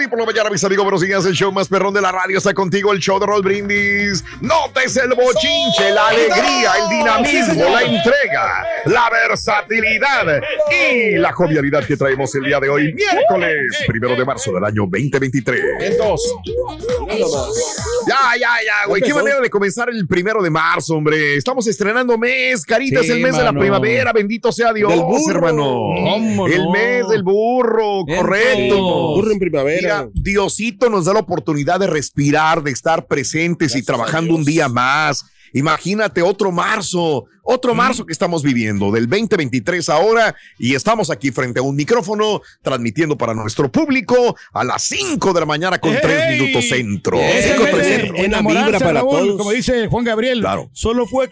morning por la mañana, mis amigos. Buenos días. El show más perrón de la radio está contigo. El show de Roll Brindis. Notes el bochinche, la alegría, el dinamismo, la entrega, la versatilidad y la jovialidad que traemos el día de hoy, miércoles primero de marzo del año 2023. Ya, ya, ya, güey. Qué manera de comenzar el primero de marzo, hombre. Estamos estrenando mes, carita, es Sí, el mes de la primavera. Bendito sea Dios, Del burro. hermano. ¿Cómo El mes del burro, correcto. Burro en primavera. Mira, Diosito nos da la oportunidad de respirar, de estar presentes y trabajando un día más. Imagínate otro marzo, otro marzo que estamos viviendo, del 2023 ahora, y estamos aquí frente a un micrófono transmitiendo para nuestro público a las 5 de la mañana con 3 ¡Ey! minutos centro. Cinco, tres centro. enamorarse, vibra para Raúl, todos. Como dice Juan Gabriel, Claro. solo fue,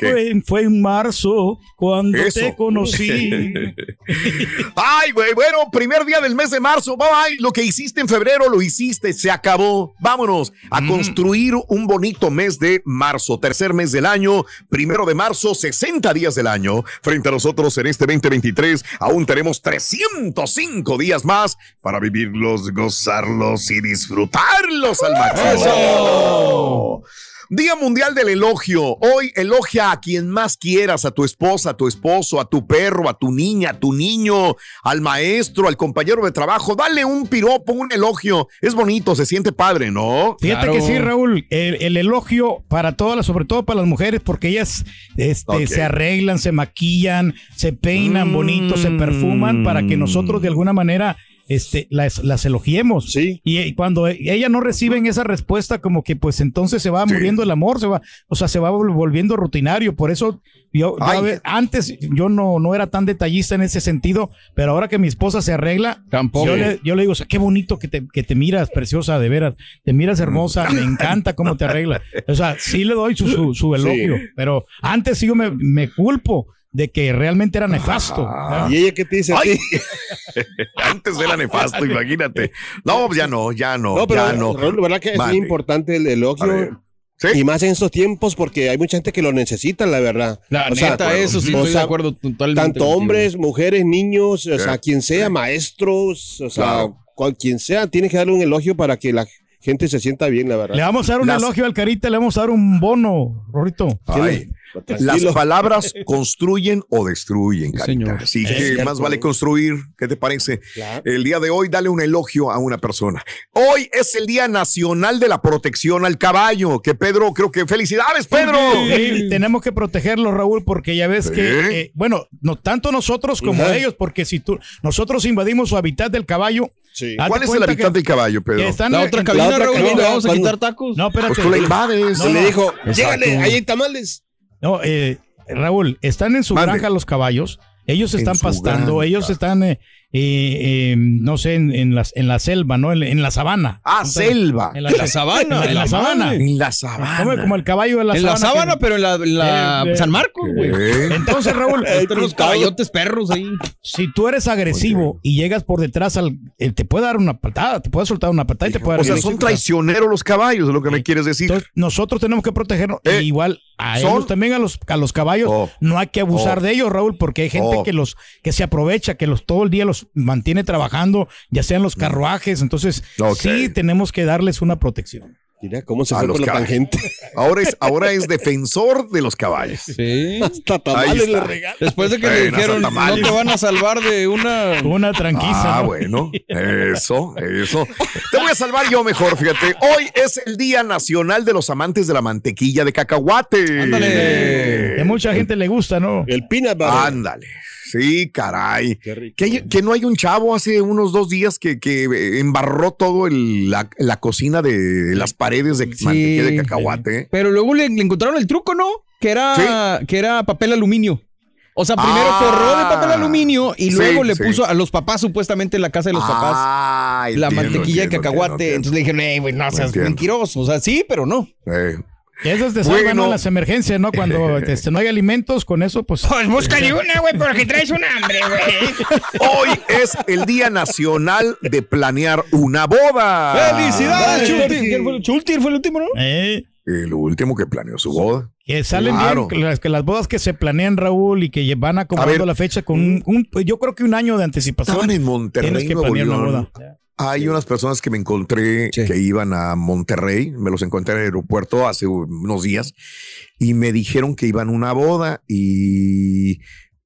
fue en marzo cuando Eso. te conocí. Ay, güey, bueno, primer día del mes de marzo. Bye, bye. Lo que hiciste en febrero lo hiciste, se acabó. Vámonos a construir un bonito mes de marzo, tercer mes del año, primero de marzo, 60 días del año. Frente a nosotros en este 2023, aún tenemos 305 días más para vivirlos, gozarlos y disfrutarlos al máximo. Día Mundial del Elogio. Hoy elogia a quien más quieras, a tu esposa, a tu esposo, a tu perro, a tu niña, a tu niño, al maestro, al compañero de trabajo. Dale un piropo, un elogio. Es bonito, se siente padre, ¿no? Fíjate Claro. que sí, Raúl, el, el elogio para todas las, sobre todo para las mujeres, porque ellas este, se arreglan, se maquillan, se peinan Mm. bonito, se perfuman para que nosotros de alguna manera este, las, las elogiemos. Sí. Y, y cuando e- ellas no reciben esa respuesta, como que pues entonces se va Sí. muriendo el amor, se va, o sea, se va vol- volviendo rutinario. Por eso yo, antes yo no, no era tan detallista en ese sentido, pero ahora que mi esposa se arregla, Tampoco. yo le, yo le digo, o sea, qué bonito que te, que te miras, preciosa, de veras, te miras hermosa, me encanta cómo te arreglas. O sea, sí le doy su, su, su elogio, pero antes sí yo me, me culpo de que realmente era nefasto. ¿Y ella qué te dice a ti? Antes era nefasto, imagínate. No, ya no, ya no, No, pero ya no. Raúl, la verdad que es muy importante el elogio. ¿Sí? Y más en estos tiempos porque hay mucha gente que lo necesita, la verdad. La O sea, eso sí, o estoy sea, de acuerdo totalmente. Tanto hombres, mujeres, niños, o sea, quien sea, maestros, o sea, Claro. cual, quien sea, tiene que darle un elogio para que la gente se sienta bien, la verdad. Le vamos a dar un Las- elogio al Carita, le vamos a dar un bono, Rorito. Ay. Las palabras construyen o destruyen, carita. señor. Así Es que cierto. más vale construir. ¿Qué te parece? Claro. El día de hoy, dale un elogio a una persona. Hoy es el Día Nacional de la Protección al Caballo. Que Pedro, creo que felicidades, Pedro. Sí, tenemos que protegerlo, Raúl, porque ya ves Sí. que, eh, bueno, no tanto nosotros como ellos, porque si tú, nosotros invadimos su hábitat del caballo, Sí. ¿Cuál es el que- del caballo, Pedro? que están La en- otra cabina, la otra Raúl, cabina, ¿le vamos a cuando- quitar tacos? No, espérate. Pues tú la invades. Se le dijo, llégale, ahí hay tamales. No, eh, Raúl, están en su Mande. granja los caballos. Ellos están pastando, granja. ellos están, eh, eh, eh, no sé, en, en, las- en la selva, ¿no? En, en la sabana. Ah, selva. En la, En la sabana, En la, sabana. En la sabana. Como, como el caballo de la En la sabana. que- pero en la, en la Eh, eh, San Marcos, güey. Entonces, Raúl, los caballotes perros ahí. si tú eres agresivo y llegas por detrás al, eh, te puede dar una patada, te puede soltar una patada y te puede dar O sea, una son traicioneros los caballos, es lo que me quieres decir. Entonces, nosotros tenemos que protegernos. Eh, E igual a son- ellos también, a los, a los caballos, Oh. no hay que abusar Oh. de ellos, Raúl, porque hay gente Oh. que los que se aprovecha, que los todo el día los mantiene trabajando, ya sean los carruajes. Entonces, Mm. Sí tenemos que darles una protección. Mira cómo se A fue los por la caballos. tangente. Ahora es, ahora es defensor de los caballos. Sí. Hasta tamales está. le regalan. Después de que le dijeron, no tamales". te van a salvar de una... Una tranquila. Ah, bueno, eso, eso. Te voy a salvar yo mejor, fíjate. Hoy es el Día Nacional de los Amantes de la Mantequilla de Cacahuate. Ándale. Que mucha gente le gusta, ¿no? El peanut butter. Ándale. Sí, caray. Qué rico. Que, hay- que no hay un chavo hace unos dos días que, que embarró todo el- la, la cocina de las paredes de Sí. mantequilla de cacahuate. Pero luego le, le encontraron el truco, ¿no? Que era, que era papel aluminio. O sea, primero Ah. forró de papel aluminio y Sí, luego le sí. puso a los papás, supuestamente en la casa de los papás, Ah, la entiendo, mantequilla de cacahuate. entiendo, Entonces le dijeron, "Ey, güey, no seas mentiroso. O sea, sí, pero no. Eh, Esas te salvan Bueno. ¿no? las emergencias, ¿no? Cuando este, no hay alimentos, con eso, pues. Pues búscale una, güey, porque traes un hambre, güey. Hoy es el Día Nacional de Planear una boda. ¡Felicidades, Chultir! ¿Quién fue el- Chultir fue el último, ¿no? eh, El último que planeó su boda. que salen Claro. bien las, que las bodas que se planean, Raúl, y que van acomodando ver. la fecha con un, un- yo creo que un año de anticipación. Estaban en Monterrey, Tienes que Nuevo planear una León. Hay unas personas que me encontré Sí. que iban a Monterrey, me los encontré en el aeropuerto hace unos días y me dijeron que iban a una boda y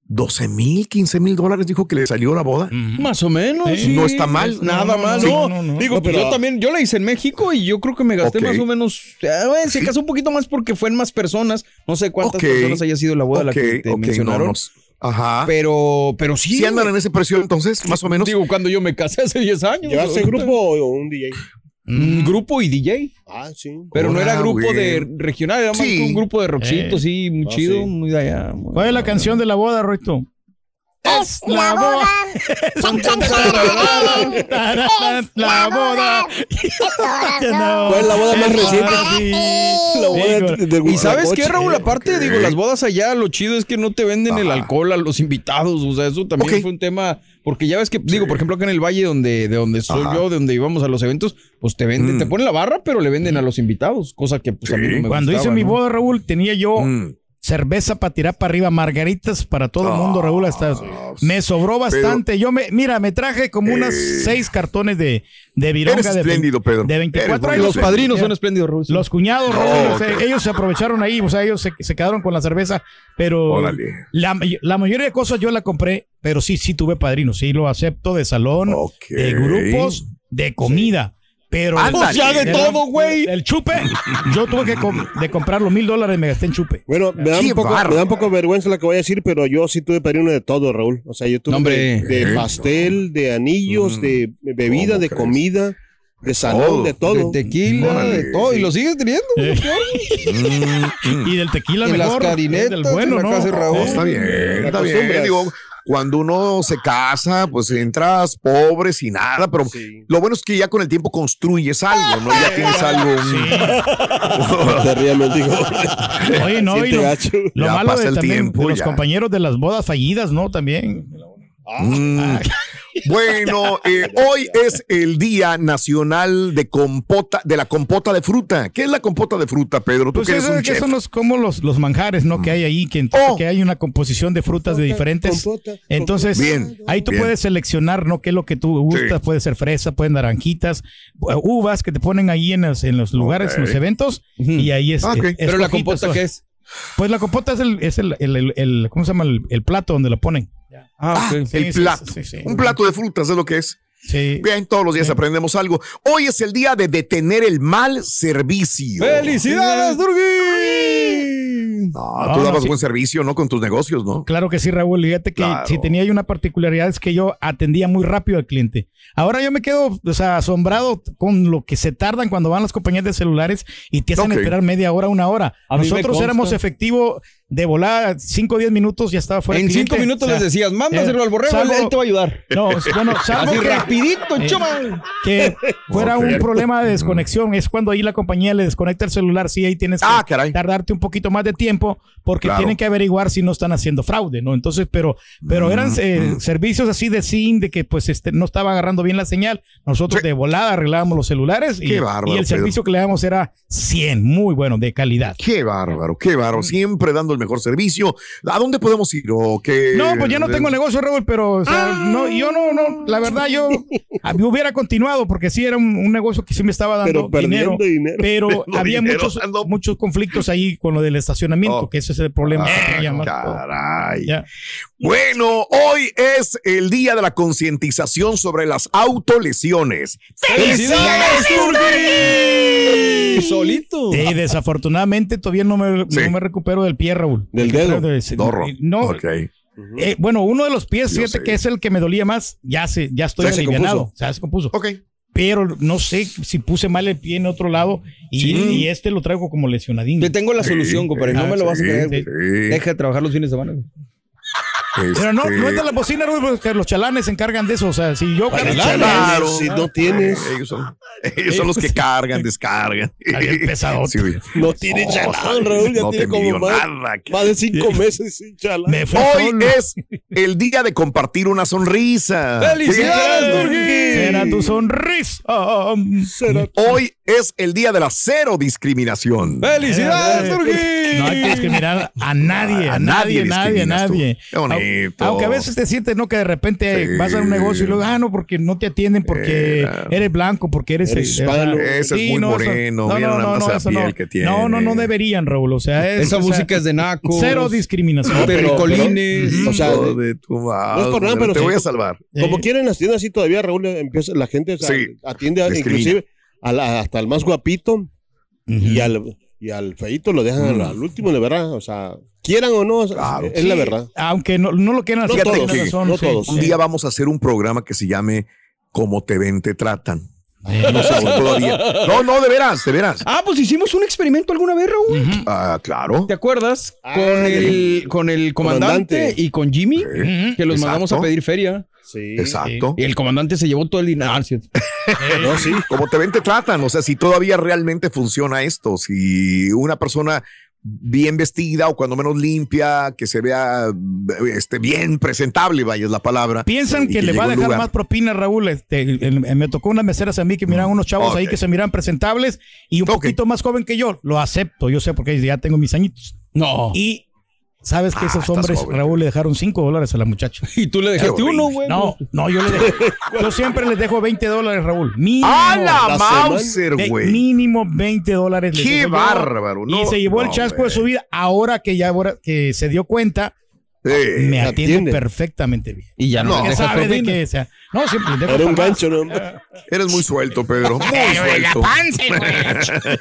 12 mil, 15 mil dólares dijo que le salió la boda. Más o menos. Sí. No está mal. Nada No, no, mal, no, no. no, no, no. Digo, No, pues pero- yo también, yo la hice en México y yo creo que me gasté más o menos. se Sí. casó un poquito más porque fue en más personas. No sé cuántas personas haya sido la boda Ok, la que te mencionaron. No Ajá. Pero, pero sí. Si andan en ese precio entonces, más o menos. Digo, cuando yo me casé hace 10 años. ¿Llevaste ahorita- grupo o un DJ? Un grupo y DJ. Ah, sí. Pero no era grupo güey. de regional, era más Sí. un grupo de rockcito, Eh. sí, muy Ah, chido, sí. muy de allá. muy- ¿Cuál es la canción de la boda, Roito? Es la boda. Chan, chan, chan. La boda. ¿Cuál es la boda más reciente? Y sabes qué. Raúl, aparte, digo, las bodas allá, lo chido es que no te venden el Ajá. alcohol a los invitados, o sea, eso también fue un tema, porque ya ves que, digo, por ejemplo, acá en el valle donde, de donde soy yo, de donde íbamos a los eventos, pues te venden, Mm. te ponen la barra, pero le venden a los invitados, cosa que pues a mí no me Cuando hice mi boda, Raúl, tenía yo Mm. Cerveza para tirar para arriba, margaritas para todo el mundo, Raúl. Hasta me sobró bastante. Yo me, mira, me traje como unas Eh. seis cartones de, de vironga Eres de, espléndido, Pedro. de 24 Eres años. Los padrinos son espléndidos, Raúl. Los cuñados, No, Raúl, o sea, ok. ellos se aprovecharon ahí, o sea, ellos se, se quedaron con la cerveza, pero la, la mayoría de cosas yo la compré, pero sí, sí tuve padrinos, sí lo acepto, de salón, de grupos, de comida. Pero. O sea, de el- todo, güey. El chupe, yo tuve que com- de comprar los mil dólares, me gasté en chupe. Bueno, me da, un poco, me da un poco de vergüenza lo que voy a decir, pero yo sí tuve padrino de todo, Raúl. O sea, yo tuve No, hombre. de, de pastel, de anillos, Mm. de bebida, ¿Cómo de crees? comida, de salón, todo. de todo. De tequila, de todo, y lo sigues teniendo. Eh. Mm, mm. Y del tequila las mejor, carinetas, del bueno, en la ¿no? casa de Raúl. No, está bien, está bien. Digo, cuando uno se casa, pues entras pobre, sin nada, pero Sí. lo bueno es que ya con el tiempo construyes algo, ¿no? Ya tienes algo. mendigo. Oye, no, y lo, lo malo pasa de, el también tiempo, de los ya. compañeros de las bodas fallidas, ¿no? También. mm. Bueno, eh, hoy es el Día Nacional de Compota, de la compota de fruta. ¿Qué es la compota de fruta, Pedro? Tú Pues que eres un que chef. son los, como los, los manjares, ¿no? Que hay ahí, que, Oh. que hay una composición de frutas de diferentes. compota, Entonces, Bien, ahí tú bien. puedes seleccionar, ¿no? ¿Qué es lo que tú gustas? Sí. Puede ser fresa, pueden naranjitas, uh, uvas que te ponen ahí en los, en los lugares, en los eventos. Y ahí es. Ah, es- Pero la compota. ¿qué es? Pues la compota es el, es el, el, el- el- ¿cómo se llama? El, el plato donde lo ponen. Ah, ok. el Sí, plato. sí, sí. Un plato de frutas es lo que es. Sí. Bien, todos los días aprendemos algo. Hoy es el día de detener el mal servicio. ¡Felicidades, Durgui! No, No, tú no, dabas sí. buen servicio, ¿no? Con tus negocios, ¿no? Claro que sí, Raúl. Fíjate que Claro. si tenía yo una particularidad es que yo atendía muy rápido al cliente. Ahora yo me quedo o sea, asombrado con lo que se tardan cuando van las compañías de celulares y te hacen esperar media hora, una hora. A Nosotros éramos efectivo de volada, 5 o 10 minutos ya estaba fuera. En el cinco cliente. minutos O sea, les decías, mándaselo eh, al borrego, salvo- él te va a ayudar. No, bueno, salvo Así que- rapidito, Eh, chaval. que fuera un problema de desconexión. Es cuando ahí la compañía le desconecta el celular. Sí, ahí tienes que Ah, caray. tardarte un poquito más de tiempo porque Claro. tienen que averiguar si no están haciendo fraude, ¿no? Entonces, pero, pero eran Mm, eh, servicios así de SIM, de que pues este, no estaba agarrando bien la señal. Nosotros Sí. de volada arreglábamos los celulares y, Qué bárbaro, y el Pedro. servicio que le damos era 100, muy bueno, de calidad. Qué bárbaro, qué bárbaro. Siempre dando el mejor servicio. ¿A dónde podemos ir? ¿O qué? No, pues ya no tengo negocio, Raúl, pero o sea, no, yo no, no, la verdad yo ah, hubiera continuado porque sí era un, un negocio que sí me estaba dando Pero dinero, pero Perdiendo había dinero, muchos, dando- muchos conflictos ahí con lo del estacionamiento, Oh. que ese es el problema. que Ah, llama- caray. Ya. Bueno, hoy es el día de la concientización sobre las autolesiones. ¡Felicidades, Durgui! Solito. Sí, desafortunadamente todavía no me, Sí. no me recupero del pie, Raúl. Del dedo. de ese- Dorro. No. Eh, bueno, uno de los pies, Yo fíjate sé. que es el que me dolía más. Ya se, ya estoy Ya se alivianado. se compuso. Ok. Pero no sé si puse mal el pie en otro lado y, y este lo traigo como lesionadín. Te tengo la solución, compadre. No me lo vas a Sí, creer, sí. Deja de trabajar los fines de semana. Pero no, Este, no es de la bocina, Raúl, porque los chalanes se encargan de eso. O sea, si yo Claro. Si no tienes. Ellos son, ellos son los que cargan, descargan. Pesadote. Sí. No tiene Oh, chalán, Raúl. Ya no te tiene como más, nada, que- más de cinco meses sin chalán. me Hoy solo. es el día de compartir una sonrisa. ¡Felicidades, Sí. Será tu sonrisa. Será- Hoy es el día de la cero discriminación. ¡Felicidades, No Turquín! hay que discriminar a nadie, a, A nadie, nadie nadie, nadie. Bonito. Aunque a veces te sientes, ¿no? Que de repente Sí. vas a un negocio y luego, ah, no, porque no te atienden porque Era. eres blanco, porque eres, Eres eh, hispano. Ese es muy eso- moreno, No, mira no, no, no, la eso piel no. que tiene. No, no, no deberían, Raúl. O sea, es, Esa o sea, música es de naco. Cero discriminación. No, pero- Pericolines. O sea, de tu madre, no es por nada, pero te sí. voy a salvar. Como Eh, quieren las tiendas así todavía, Raúl, empieza la gente o sea, Sí, atiende inclusive a la- hasta el más guapito y al y al feito lo dejan al, al último, de verdad, o sea, quieran o no, Claro. es la verdad. Aunque no, no lo quieran No hacer, todos, razón, no sí, todos. Un día vamos a hacer un programa que se llame Como te ven, te tratan. No sé si todavía. No, no, de veras, de veras. Ah, pues hicimos un experimento alguna vez, Raúl. Ah, claro. ¿Te acuerdas? Ah, con, el, con el comandante, Comandante. y con Jimmy, Sí, que los Exacto. mandamos a pedir feria. Sí. Exacto. Y el comandante se llevó todo el dinero. Ah, cierto. No, sí, como te ven, te tratan. O sea, si todavía realmente funciona esto, si una persona bien vestida o cuando menos limpia, que se vea este, bien presentable, vaya es la palabra. Piensan y que, le va a dejar lugar. más propina, Raúl. Este, el- el- me tocó unas meseras a mí que miraban unos chavos ahí que se miran presentables y un poquito más joven que yo. Lo acepto, yo sé porque ya tengo mis añitos. No. Y sabes que Ah, esos hombres, joven. Raúl, le dejaron 5 dólares a la muchacha. Y tú le dejaste uno, güey. No, no, yo le dejo. Yo siempre les dejo 20 dólares, Raúl. Mínimo. ¡Ah, la La Mauser, güey! mínimo 20 dólares. les ¡Qué bárbaro! y No, se llevó el chasco de su vida. Ahora que ya ahora que se dio cuenta, Me atiende, atiende. perfectamente bien. Y ya no, No. sabe de que, o sea, no, siempre dejo Era un gancho, ¿no? Eres muy suelto, Pedro. Muy Pero en la suelto.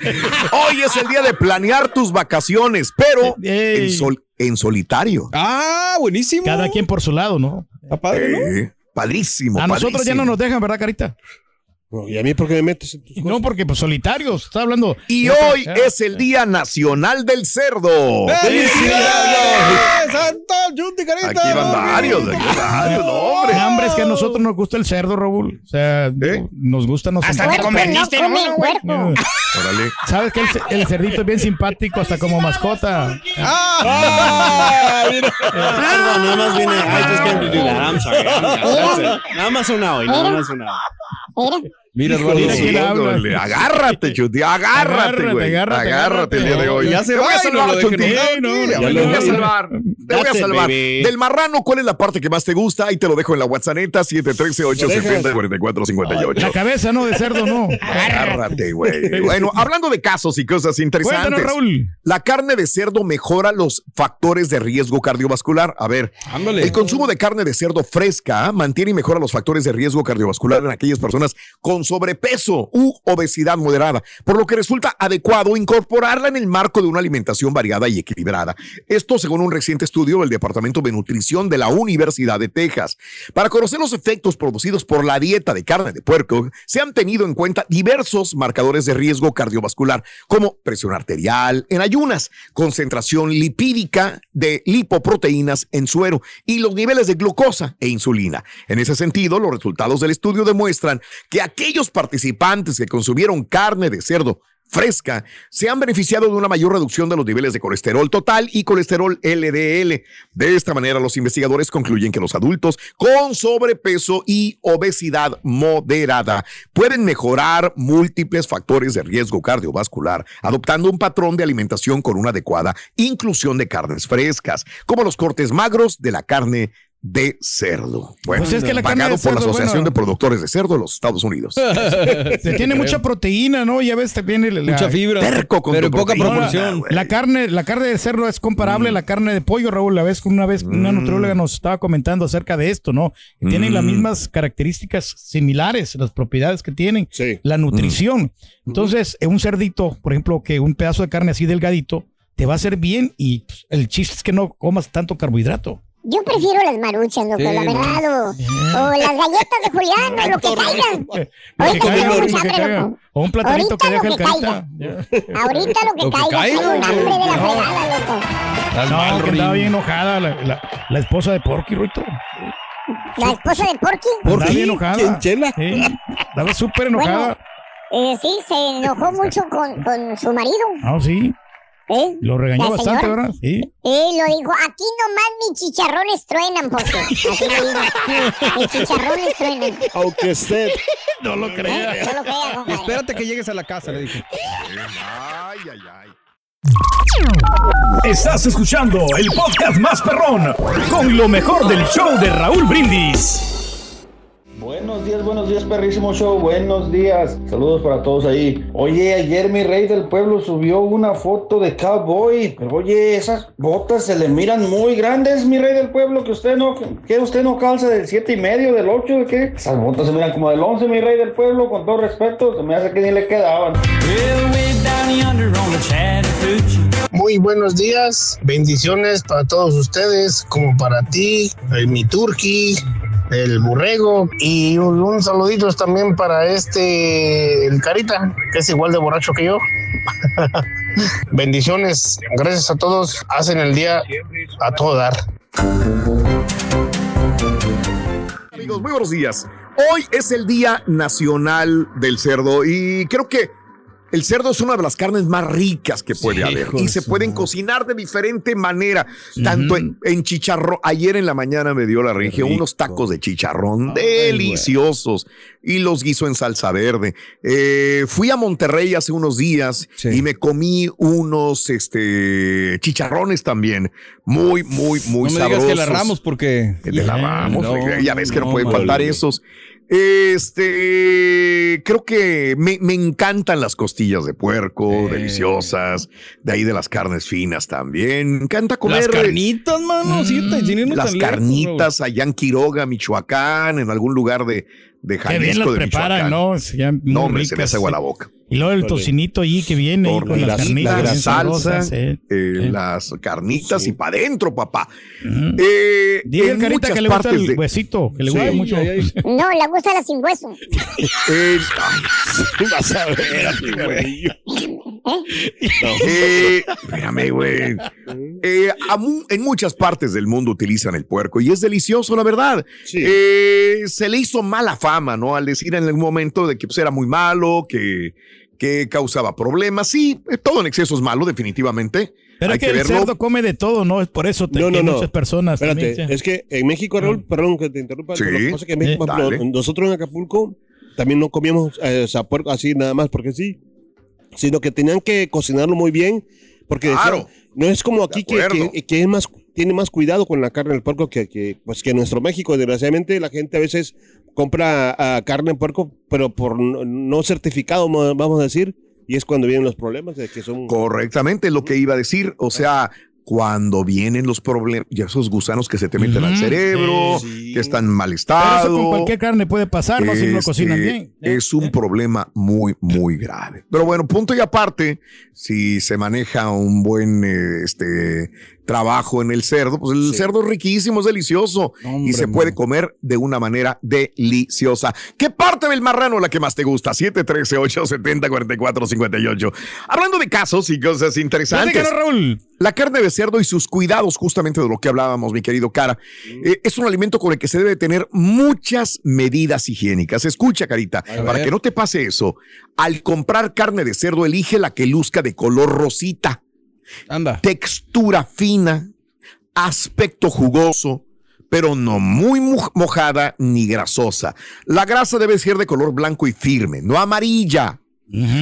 Hoy es el día de planear tus vacaciones, pero en, sol- en solitario. Ah, buenísimo. Cada quien por su lado, ¿no? Está padre, ¿no? Eh, padrísimo. A nosotros ya no nos dejan, ¿verdad, Carita? No, ¿Y a mí por qué me metes en tus cosas? No, porque pues solitarios, está hablando. Y Yo- hoy Ah, es el Día Nacional del Cerdo. ¡Felicidades! ¡Santo Junti, carita! Aquí van varios, aquí van varios, no, hombre. No, hombre, es que a nosotros nos gusta el cerdo, Raúl. O sea, digo, nos gusta, nos Hasta te convertiste en güey. Órale. Sabes que el, el cerdito es bien simpático, hasta como mascota. ¡Ah! Perdón, nada más vine. I just came to do that. I'm sorry. I'm- that's it. Nada más una hoy, nada más una hoy. Mira, Mira Eduardo. quién habla. Híjole, agárrate, Chuti, agárrate, Agárrate, güey. agárrate, Agárrate el día de hoy. Ya se va a salvar, Chuti. Te voy a salvar. Te voy a salvar. Del marrano, ¿cuál es la parte que más te gusta? Ahí te lo dejo en la WhatsApp 713-870-4458. La cabeza, ¿no? De cerdo, no. Agárrate, güey. Bueno, hablando de casos y cosas interesantes. Cuéntanos, Raúl. La carne de cerdo mejora los factores de riesgo cardiovascular. A ver, Ándale. el consumo de carne de cerdo fresca mantiene y mejora los factores de riesgo cardiovascular en aquellas personas con sobrepeso u obesidad moderada, por lo que resulta adecuado incorporarla en el marco de una alimentación variada y equilibrada. Esto según un reciente estudio del Departamento de Nutrición de la Universidad de Texas. Para conocer los efectos producidos por la dieta de carne de puerco, se han tenido en cuenta diversos marcadores de riesgo cardiovascular, como presión arterial en ayunas, concentración lipídica de lipoproteínas en suero y los niveles de glucosa e insulina. En ese sentido, los resultados del estudio demuestran que aquellos participantes que consumieron carne de cerdo fresca se han beneficiado de una mayor reducción de los niveles de colesterol total y colesterol LDL. De esta manera, los investigadores concluyen que los adultos con sobrepeso y obesidad moderada pueden mejorar múltiples factores de riesgo cardiovascular adoptando un patrón de alimentación con una adecuada inclusión de carnes frescas, como los cortes magros de la carne de cerdo. Bueno, Pues es que la carne pagado de por la Asociación bueno. de Productores de Cerdo de los Estados Unidos. Se tiene mucha proteína, ¿no? Ya ves, también el- la, Mucha fibra. Terco con pero tu poca proteína, proporción. la carne, la carne de cerdo es comparable a la carne de pollo, Raúl. La vez una vez una Mm. nutrióloga nos estaba comentando acerca de esto, ¿no? Tienen las Mm. mismas características similares, las propiedades que tienen, Sí. la nutrición. Entonces, eh, un cerdito, por ejemplo, que un pedazo de carne así delgadito, te va a hacer bien y pues, el chiste es que no comas tanto carbohidrato. Yo prefiero las maruchas, loco, Sí, la no. verdad. O, o las galletas de Julián, o lo que caigan. Ahorita caiga, tengo mucha hambre, caiga. loco. O un platanito que Ahorita deje el lo que carita. Ahorita lo que caiga, caiga, traigo un hambre de la no. fregada, loco. No, mal, que andaba bien enojada la, la, la esposa de Porky, Ruito. La esposa de Porky. ¿Por Andaba qué? bien enojada. ¿Quién, Chela? Sí, estaba súper enojada. Eh, sí, se enojó mucho con, con su marido. Ah, sí. ¿Eh? Lo regañó bastante, señora. ¿verdad? Sí. Y lo dijo, aquí nomás mis chicharrones truenan, porque así lo dijo. Mis chicharrones truenan. Aunque usted. No lo ¿eh? creía. No lo crea, compadre. Espérate que llegues a la casa, le dije. Ay, ay, ay. Estás escuchando el podcast más perrón con lo mejor del show de Raúl Brindis. Buenos días, buenos días, perrísimo show. Buenos días. Saludos para todos ahí. Oye, ayer mi rey del pueblo subió una foto de cowboy. Pero oye, esas botas se le miran muy grandes, mi rey del pueblo. Que usted no, que usted no calza del siete y medio, del 8, ¿de qué? Esas botas se miran como del 11, mi rey del pueblo. Con todo respeto, se me hace que ni le quedaban. Muy buenos días, bendiciones para todos ustedes, como para ti, el mi turqui, el borrego y un, un saludito también para este, el carita, que es igual de borracho que yo. bendiciones, gracias a todos, hacen el día a todo dar. Amigos, muy buenos días. Hoy es el Día Nacional del Cerdo y creo que el cerdo es una de las carnes más ricas que puede Sí, haber y se pueden cocinar de diferente manera, tanto en, en chicharrón. Ayer en la mañana me dio la rico. unos tacos de chicharrón Ay, deliciosos y los guiso en salsa verde. Eh, fui a Monterrey hace unos días Sí. y me comí unos este, chicharrones también, muy, muy, muy no me sabrosos. digas que la ramos porque. De la Ramos, No, oiga, ya ves que no, no, pueden faltar esos. Este, creo que me, me encantan las costillas de puerco, Sí. deliciosas, de ahí de las carnes finas también. Me encanta comer Las eh, carnitas, mano. sí, te- sin irnos las tan lejos, carnitas allá en Quiroga, Michoacán, en algún lugar de, de Qué bien Jalisco, las de preparan, Michoacán. ¿no? No, hombre, se me ricas, hace agua sí. la boca. Y luego el tocinito allí que viene ahí con las carnitas. la salsa, eh. eh, Sí. las carnitas y para adentro, papá. Ujú. Eh, Dile en al carita que le gusta el de- huesito, que le Sí. gusta mucho. Ay, ay, No, le gusta la sin hueso. eh, ay, Vas a ver, güey. Eh, espérame, güey. Eh, en muchas partes del mundo utilizan el puerco y es delicioso, la verdad. Sí. Eh, se le hizo mala fama, ¿no? Al decir en algún momento de que pues, era muy malo, que, que causaba problemas. Sí, eh, todo en exceso es malo, definitivamente. Pero Hay es que, que el verlo. cerdo come de todo, ¿no? Es por eso te, No, no, que no. muchas personas Espérate, también se- es que en México, Raúl, perdón que te interrumpa, Sí. lo que pasa es que en México, Eh, ejemplo, nosotros en Acapulco también no comíamos eh, puerco así nada más porque sí, sino que tenían que cocinarlo muy bien, porque decían, Claro. no es como aquí que, acuerdo. que- que es más, tiene más cuidado con la carne del puerco que, que, pues, que en nuestro México. Desgraciadamente la gente a veces compra carne de puerco, pero por no, certificado, mo- vamos a decir, y es cuando vienen los problemas de que son... Correctamente, es lo que iba a decir. O sea, cuando vienen los problemas, y esos gusanos que se te meten al cerebro, sí. que están en mal Pero estado. eso con cualquier carne puede pasar, ¿no? Si no lo Este, cocinan bien. Es un problema muy, muy grave. Pero bueno, punto y aparte, si se maneja un buen este, trabajo en el cerdo, pues el Sí. cerdo es riquísimo, es delicioso y se puede comer de una manera deliciosa. ¿Qué parte del marrano la que más te gusta? 713-870-4458. Hablando de casos y cosas interesantes. Raúl. La carne de cerdo y sus cuidados, justamente de lo que hablábamos, mi querido Cara, eh, es un alimento con el que se debe tener muchas medidas higiénicas. Escucha, Carita, para que no te pase eso, al comprar carne de cerdo, elige la que luzca de color rosita, Textura fina, aspecto jugoso, pero no muy mo- mojada ni grasosa. La grasa debe ser de color blanco y firme, no amarilla.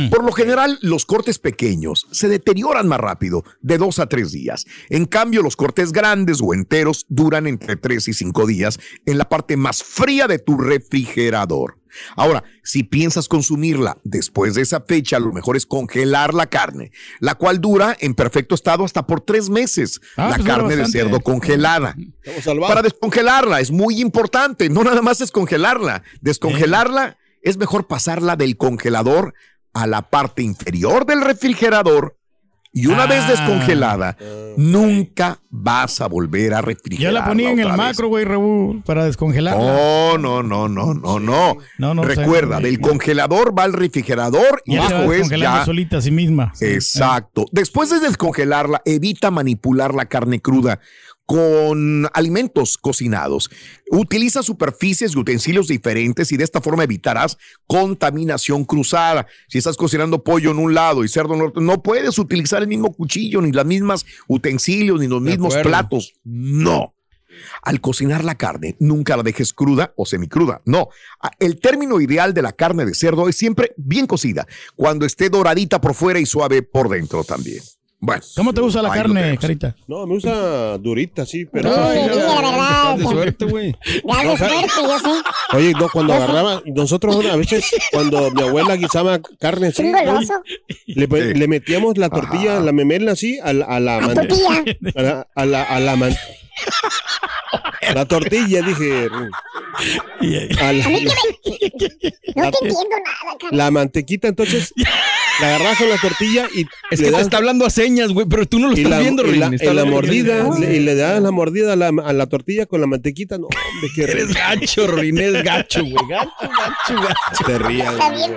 Por lo general, los cortes pequeños se deterioran más rápido, de dos a tres días. En cambio, los cortes grandes o enteros duran entre tres y cinco días en la parte más fría de tu refrigerador. Ahora, si piensas consumirla después de esa fecha, lo mejor es congelar la carne, la cual dura en perfecto estado hasta por tres meses. Ah, la pues carne de cerdo congelada. Para descongelarla es muy importante, no nada más descongelarla. Descongelarla es mejor pasarla del congelador a la parte inferior del refrigerador Y una vez Ah. descongelada, nunca vas a volver a refrigerar. la ponía en el macro, güey, Raúl, para descongelarla. No, no, no, no, no, no. No, no, Recuerda, o sea, del congelador va al refrigerador y Ya se va después ya. solita a sí misma. Exacto. Después de descongelarla, evita manipular la carne cruda con alimentos cocinados. Utiliza superficies y utensilios diferentes y de esta forma evitarás contaminación cruzada. Si estás cocinando pollo en un lado y cerdo en otro, no puedes utilizar el mismo cuchillo, ni las mismas utensilios, ni los mismos platos. No. Al cocinar la carne, nunca la dejes cruda o semicruda. No. El término ideal de la carne de cerdo es siempre bien cocida, cuando esté doradita por fuera y suave por dentro también. Bueno. ¿Cómo te gusta la carne. Carita? No, me gusta durita, sí, pero. Sí, dile la verdad. De suerte, güey. De suerte, yo sé. Oye, no, cuando agarraba, nosotros a veces, cuando mi abuela guisaba carne así, le, Sí. le metíamos la tortilla, la memela así, a la, a la, man- Tortilla. a la, a la, a la man- la tortilla, dije. a la, A mí que me... No te entiendo nada, cara. la mantequita, entonces, la agarrabas con la tortilla y Es que te das- está hablando a señas, güey, pero tú no lo estás la, viendo, y la- Rin. y la mordida, le- y le das la mordida a la, a la tortilla con la mantequita, no, hombre, qué Eres gacho, Rin, eres gacho, güey. Gacho, gacho, gacho. te rías. Está bien.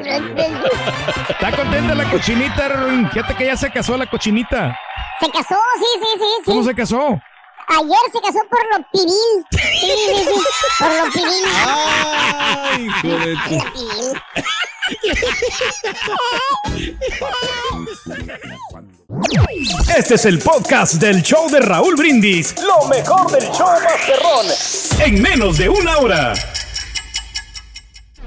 ¿Está contenta la cochinita, Ruin? Fíjate que ya se casó la cochinita. Se casó, sí, sí, sí, sí. ¿Cómo se casó? Ayer se casó por lo piril. Sí, sí, sí. Por lo piril. Ay, hijo de tu- Lo piril. Este es el podcast del show de Raúl Brindis. Lo mejor del show Masterrón. En menos de una hora.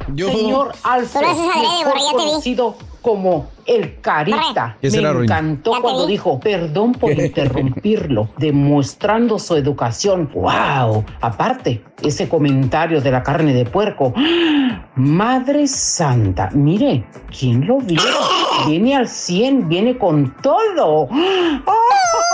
Yo, Señor Alfred, Pero ese es adrede, mejor borre, ya te vi. conocido como el Carita. ¿Qué Me encantó cuando dijo, perdón por interrumpirlo, demostrando su educación. ¡Wow! Aparte, ese comentario de la carne de puerco. Madre Santa, mire, ¿quién lo vio? Viene al 100, viene con todo. ¡Ah!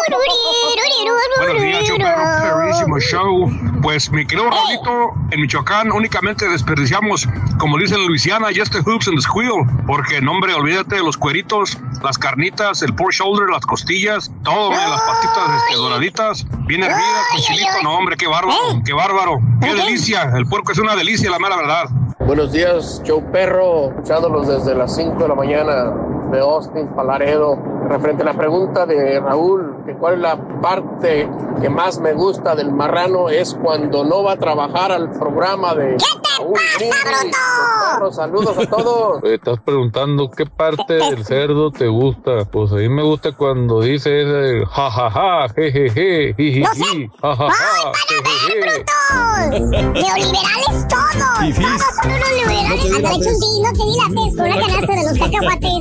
Buenos días, yo perro, perrísimo show. Pues mi querido Raulito, en Michoacán únicamente desperdiciamos, como dicen en Luisiana, just the hoops and the squeal, porque no hombre, olvídate de los cueritos, las carnitas, el pork shoulder, las costillas, todo, las patitas este, doraditas, bien hervidas, con chilito, no hombre, qué bárbaro, qué bárbaro, qué delicia, el puerco es una delicia, la mera verdad. Buenos días, show perro, escuchándolos desde las 5 de la mañana de Austin, Palaredo. Referente a la pregunta de Raúl, que cuál es la parte que más me gusta del marrano es cuando no va a trabajar al programa de Raúl Brindis. Saludos a todos. Estás preguntando qué parte del cerdo te gusta. Pues a mí me gusta cuando dice ese jajaja, jejeje, jijiji, jajaja, jejeje. Neoliberales todos. Ándale, Chunti, no te con la canasta de los cacahuates.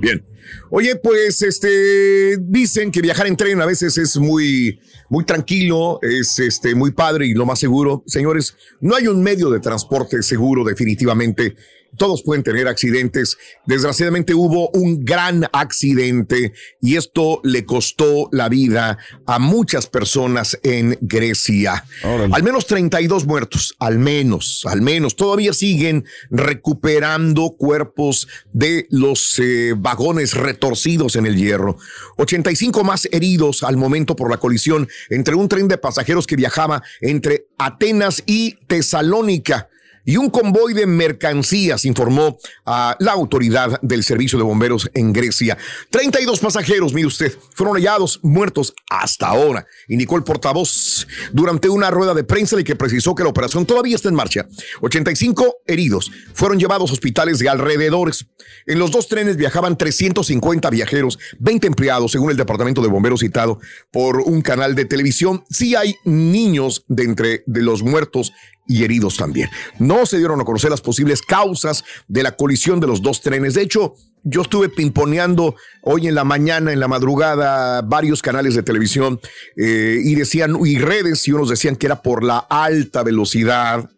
Bien. Oye, pues este dicen que viajar en tren a veces es muy muy tranquilo, es este muy padre y lo más seguro. Señores, no hay un medio de transporte seguro definitivamente. Todos pueden tener accidentes. Desgraciadamente hubo un gran accidente y esto le costó la vida a muchas personas en Grecia. Al menos 32 muertos, al menos, al menos. Todavía siguen recuperando cuerpos de los eh, vagones retorcidos en el hierro. 85 más heridos al momento por la colisión entre un tren de pasajeros que viajaba entre Atenas y Tesalónica y un convoy de mercancías, informó a la autoridad del servicio de bomberos en Grecia. 32 pasajeros, mire usted, fueron hallados muertos hasta ahora, indicó el portavoz durante una rueda de prensa de que precisó que la operación todavía está en marcha. 85 heridos fueron llevados a hospitales de alrededores. En los dos trenes viajaban 350 viajeros, 20 empleados, según el departamento de bomberos citado por un canal de televisión. Sí hay niños de entre de los muertos y heridos también. No se dieron a conocer las posibles causas de la colisión de los dos trenes. De hecho, yo estuve pimponeando hoy en la mañana, en la madrugada, varios canales de televisión eh, y decían, y redes, y unos decían que era por la alta velocidad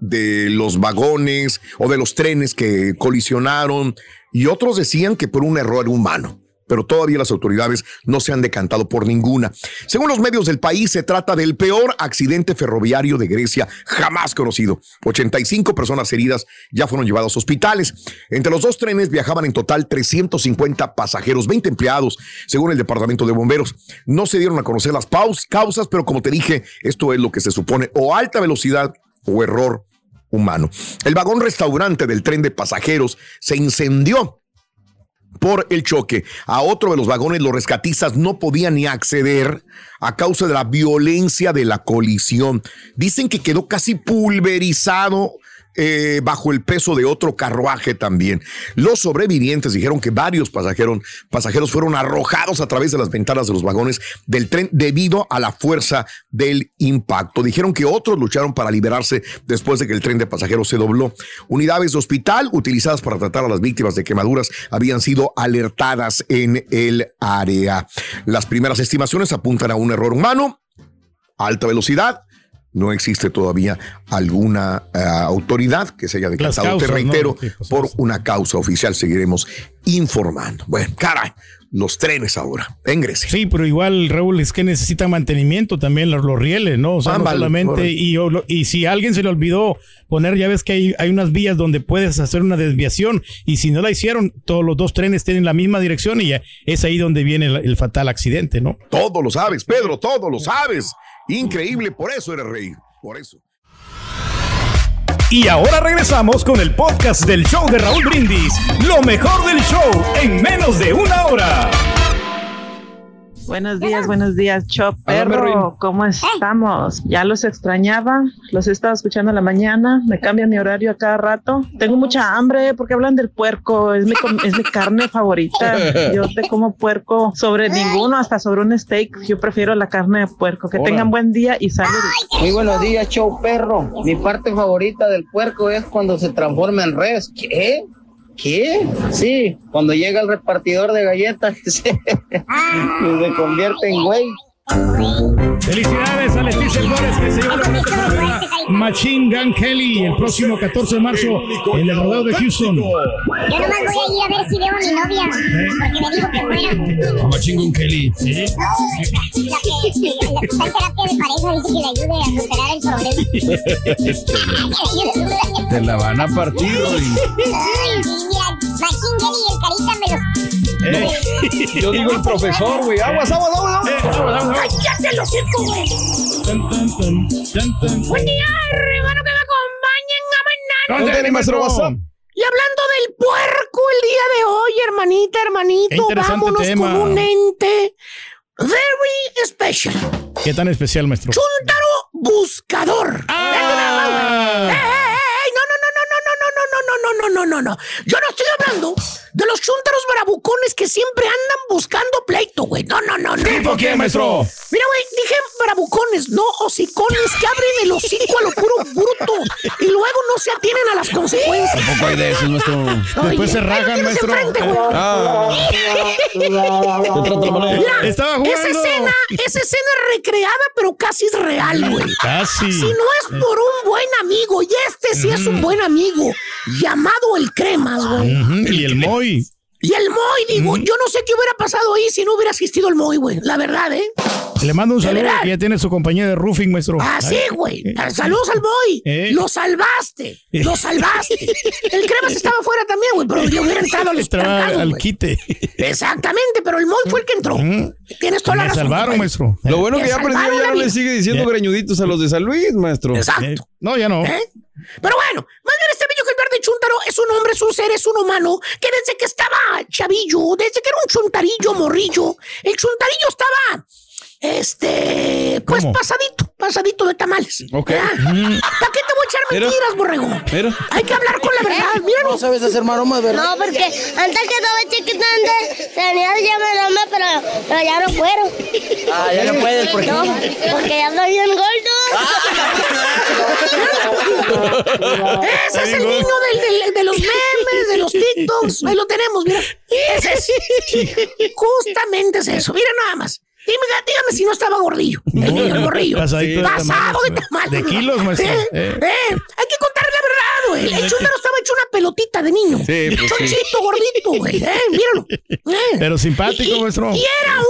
de los vagones o de los trenes que colisionaron, y otros decían que por un error humano. Pero todavía las autoridades no se han decantado por ninguna. Según los medios del país, se trata del peor accidente ferroviario de Grecia jamás conocido. 85 personas heridas ya fueron llevadas a hospitales. Entre los dos trenes viajaban en total 350 pasajeros, 20 empleados, según el Departamento de Bomberos. No se dieron a conocer las causas, pero como te dije, esto es lo que se supone o alta velocidad o error humano. El vagón restaurante del tren de pasajeros se incendió por el choque. A otro de los vagones los rescatistas no podían ni acceder a causa de la violencia de la colisión. Dicen que quedó casi pulverizado. Eh, bajo el peso de otro carruaje también. Los sobrevivientes dijeron que varios pasajeros, pasajeros fueron arrojados a través de las ventanas de los vagones del tren debido a la fuerza del impacto. Dijeron que otros lucharon para liberarse después de que el tren de pasajeros se dobló. Unidades de hospital utilizadas para tratar a las víctimas de quemaduras habían sido alertadas en el área. Las primeras estimaciones apuntan a un error humano, alta velocidad. No existe todavía alguna eh, autoridad que se haya declarado, te reitero, Sí, por por una causa oficial. Seguiremos informando. Bueno, caray, los trenes ahora en Grecia. Sí, pero igual, Raúl, es que necesita mantenimiento también los, los rieles, ¿no? O sea, no solamente. Y, si a alguien se le olvidó poner, ya ves que hay, hay unas vías donde puedes hacer una desviación. Y si no la hicieron, todos los dos trenes tienen la misma dirección y ya es ahí donde viene el, el fatal accidente, ¿no? Todo lo sabes, Pedro, todo lo sabes. Increíble, por eso eres rey. Por eso. Y ahora regresamos con el podcast del show de Raúl Brindis. Lo mejor del show en menos de una hora. Buenos días, buenos días, Chop. Perro. ¿Cómo estamos? Ya los extrañaba, los he estado escuchando en la mañana, me cambian mi horario a cada rato. Tengo mucha hambre porque hablan del puerco, es mi, com- es mi carne favorita. Yo te como puerco sobre ninguno, hasta sobre un steak. Yo prefiero la carne de puerco. Que tengan buen día y salud. Muy buenos días, show perro. Mi parte favorita del puerco es cuando se transforma en res. ¿Qué? ¿Qué? Sí, cuando llega el repartidor de galletas y se, y se convierte en güey. Felicidades a Leticia Flores que se lleva la para a Machine Gun Kelly el próximo 14 de marzo en el rodeo de Houston. Yo nomás voy a ir a ver si veo a mi novia. Porque me dijo que fuera. Machine Gun Kelly. ¿sí? La que, la que está en terapia de pareja dice que le ayude a superar el problema. Te la van a partir, Ruin. Ay, mira, Machín Kelly y el carita me los. Yo digo el profesor, güey. Aguas, aguas, aguas. aguas. ¡Cállate los hocico, güey! Buen día, hermano, que me acompañen a mañana. Cuéntale, maestro, what's up? Y hablando del puerco el día de hoy, hermanita, hermanito, vámonos tema. con un ente very special. ¿Qué tan especial, maestro? Chuntaro buscador. Ah. No, no, no, no. Yo no estoy hablando de los chuntaros bravucones que siempre andan buscando pleito, güey. No, no, no, no. ¿Tipo qué, maestro? Mira, güey, dije bravucones, no hocicones que abren el hocico a lo puro bruto y luego no se atienen a las consecuencias. Tampoco hay de esos, maestro. Después se rajan, maestro. Ah. Estaba esa jugando. escena, esa escena es recreada, pero casi es real, güey. Casi. Si no es por un buen amigo, y este sí es un buen amigo, llamado el Cremas, güey. Y el Moy. Y el Moy, digo, yo no sé qué hubiera pasado ahí si no hubiera asistido el Moy, güey. La verdad, ¿eh? Le mando un De saludo que ya tiene su compañía de roofing, maestro. Ah, sí, Ay. güey. Saludos al Moy. Eh. Lo salvaste. Lo salvaste. El Cremas estaba afuera también, güey, pero yo hubiera entrado a los Estaba trancados, al güey. quite. Exactamente, pero el Moy fue el que entró. Tienes toda la Me razón. salvaron, maestro. Lo bueno Te que ya aprendió, ya la no le sigue diciendo Ya. greñuditos a los de San Luis, maestro. Exacto. Eh, No, ya no. ¿Eh? Pero bueno, más bien Chuntaro es un hombre, es un ser, es un humano que desde que estaba chavillo, desde que era un chuntarillo morrillo, el chuntarillo estaba, este, pues ¿Cómo? pasadito, pasadito de tamales. Ok. ¿Verdad? ¿Para qué te voy a echar Mira. mentiras, borrego? Mira. Hay que hablar con la verdad, míralo. No sabes hacer maromas, ¿verdad? No, porque antes que estaba chiquita, antes tenía llamarme, pero, pero ya no puedo. Ah, ya no puedes, ¿por qué? No, porque ya estoy bien gordo. Ese es el niño del- del- de los memes, de los TikToks. Ahí lo tenemos, mira. Ese es. Justamente es eso. Mira nada más. Dime, dígame si no estaba gordillo. El niño, gordillo. Pasadito Pasado de tamales. De kilos, maestro. ¿Eh? Eh. ¿Eh? Hay que contar la verdad, güey. El chúntaro estaba hecho una pelotita de niño. Sí, pues sí. Chonchito, gordito, güey. Eh, míralo. Eh. Pero simpático, Y- y- maestro. Y era una.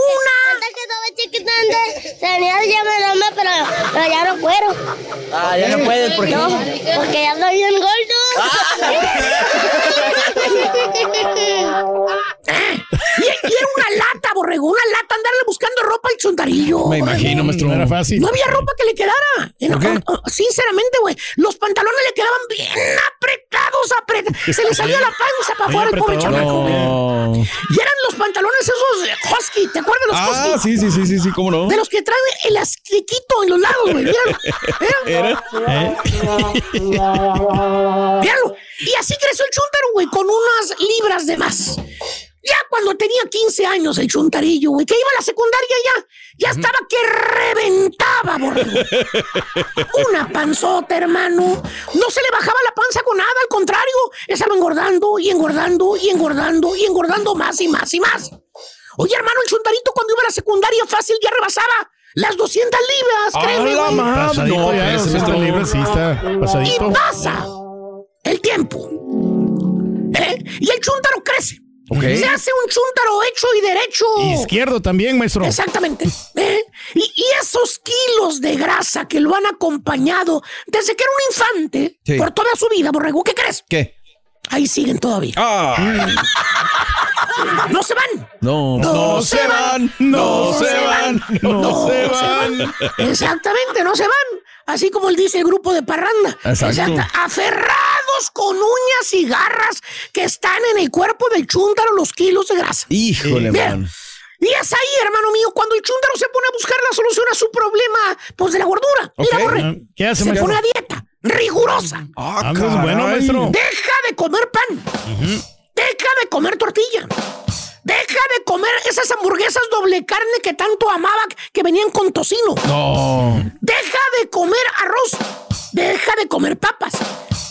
chiquita antes tenía ya me dame, pero, pero ya no puedo. Ah, ya no puedes, ¿por qué? No, porque ya estoy bien gordo. Y, y era una lata, borrego, una lata andarle buscando ropa al chuntarillo. Me imagino, maestro. No era fácil. No había ropa que le quedara. ¿Por qué? Oh, oh, Sinceramente, güey, los pantalones le quedaban bien apretados, apretados. Se le salía la panza para afuera el pobre chamaco. No. Y eran los pantalones esos Husky, ¿te acuerdas de los Ah, Husky? sí, sí, sí, sí, sí, cómo no. De los que traen el elastiquito en los lados, güey. Míralo. ¿Eh? Y así creció el chuntaro, güey, con unas libras de más. Ya cuando tenía 15 años el chuntarillo, güey, que iba a la secundaria ya, ya estaba que reventaba, borrego. Una panzota, hermano. No se le bajaba la panza con nada, al contrario, estaba engordando y engordando y engordando y engordando más y más y más. Oye, hermano, el chuntarito cuando iba a la secundaria fácil ya rebasaba las 200 libras, créeme, No, ya, ese o sea, maestro. este libro sí está Y pasa el tiempo. ¿Eh? Y el chúntaro crece. Ok. Se hace un chúntaro hecho y derecho. Izquierdo también, maestro. Exactamente. ¿eh? Y, y esos kilos de grasa que lo han acompañado desde que era un infante Sí. por toda su vida, borrego, ¿qué crees? ¿Qué? Ahí siguen todavía. Ah, No se van. no, no se van, no se van, no se van. Exactamente, no se van. Así como él dice el grupo de parranda. Exacto. Aferrados con uñas y garras que están en el cuerpo del chúntaro los kilos de grasa. Híjole, Mira, man. Y es ahí, hermano mío, cuando el chúntaro se pone a buscar la solución a su problema, pues de la gordura. Mira, Ok. borre, ¿Qué hace, se pone a dieta rigurosa. Ah, Ah, pues, bueno, maestro. Deja de comer pan. Deja de comer tortilla. Deja de comer esas hamburguesas doble carne que tanto amaba que venían con tocino. No. Deja de comer arroz. Deja de comer papas.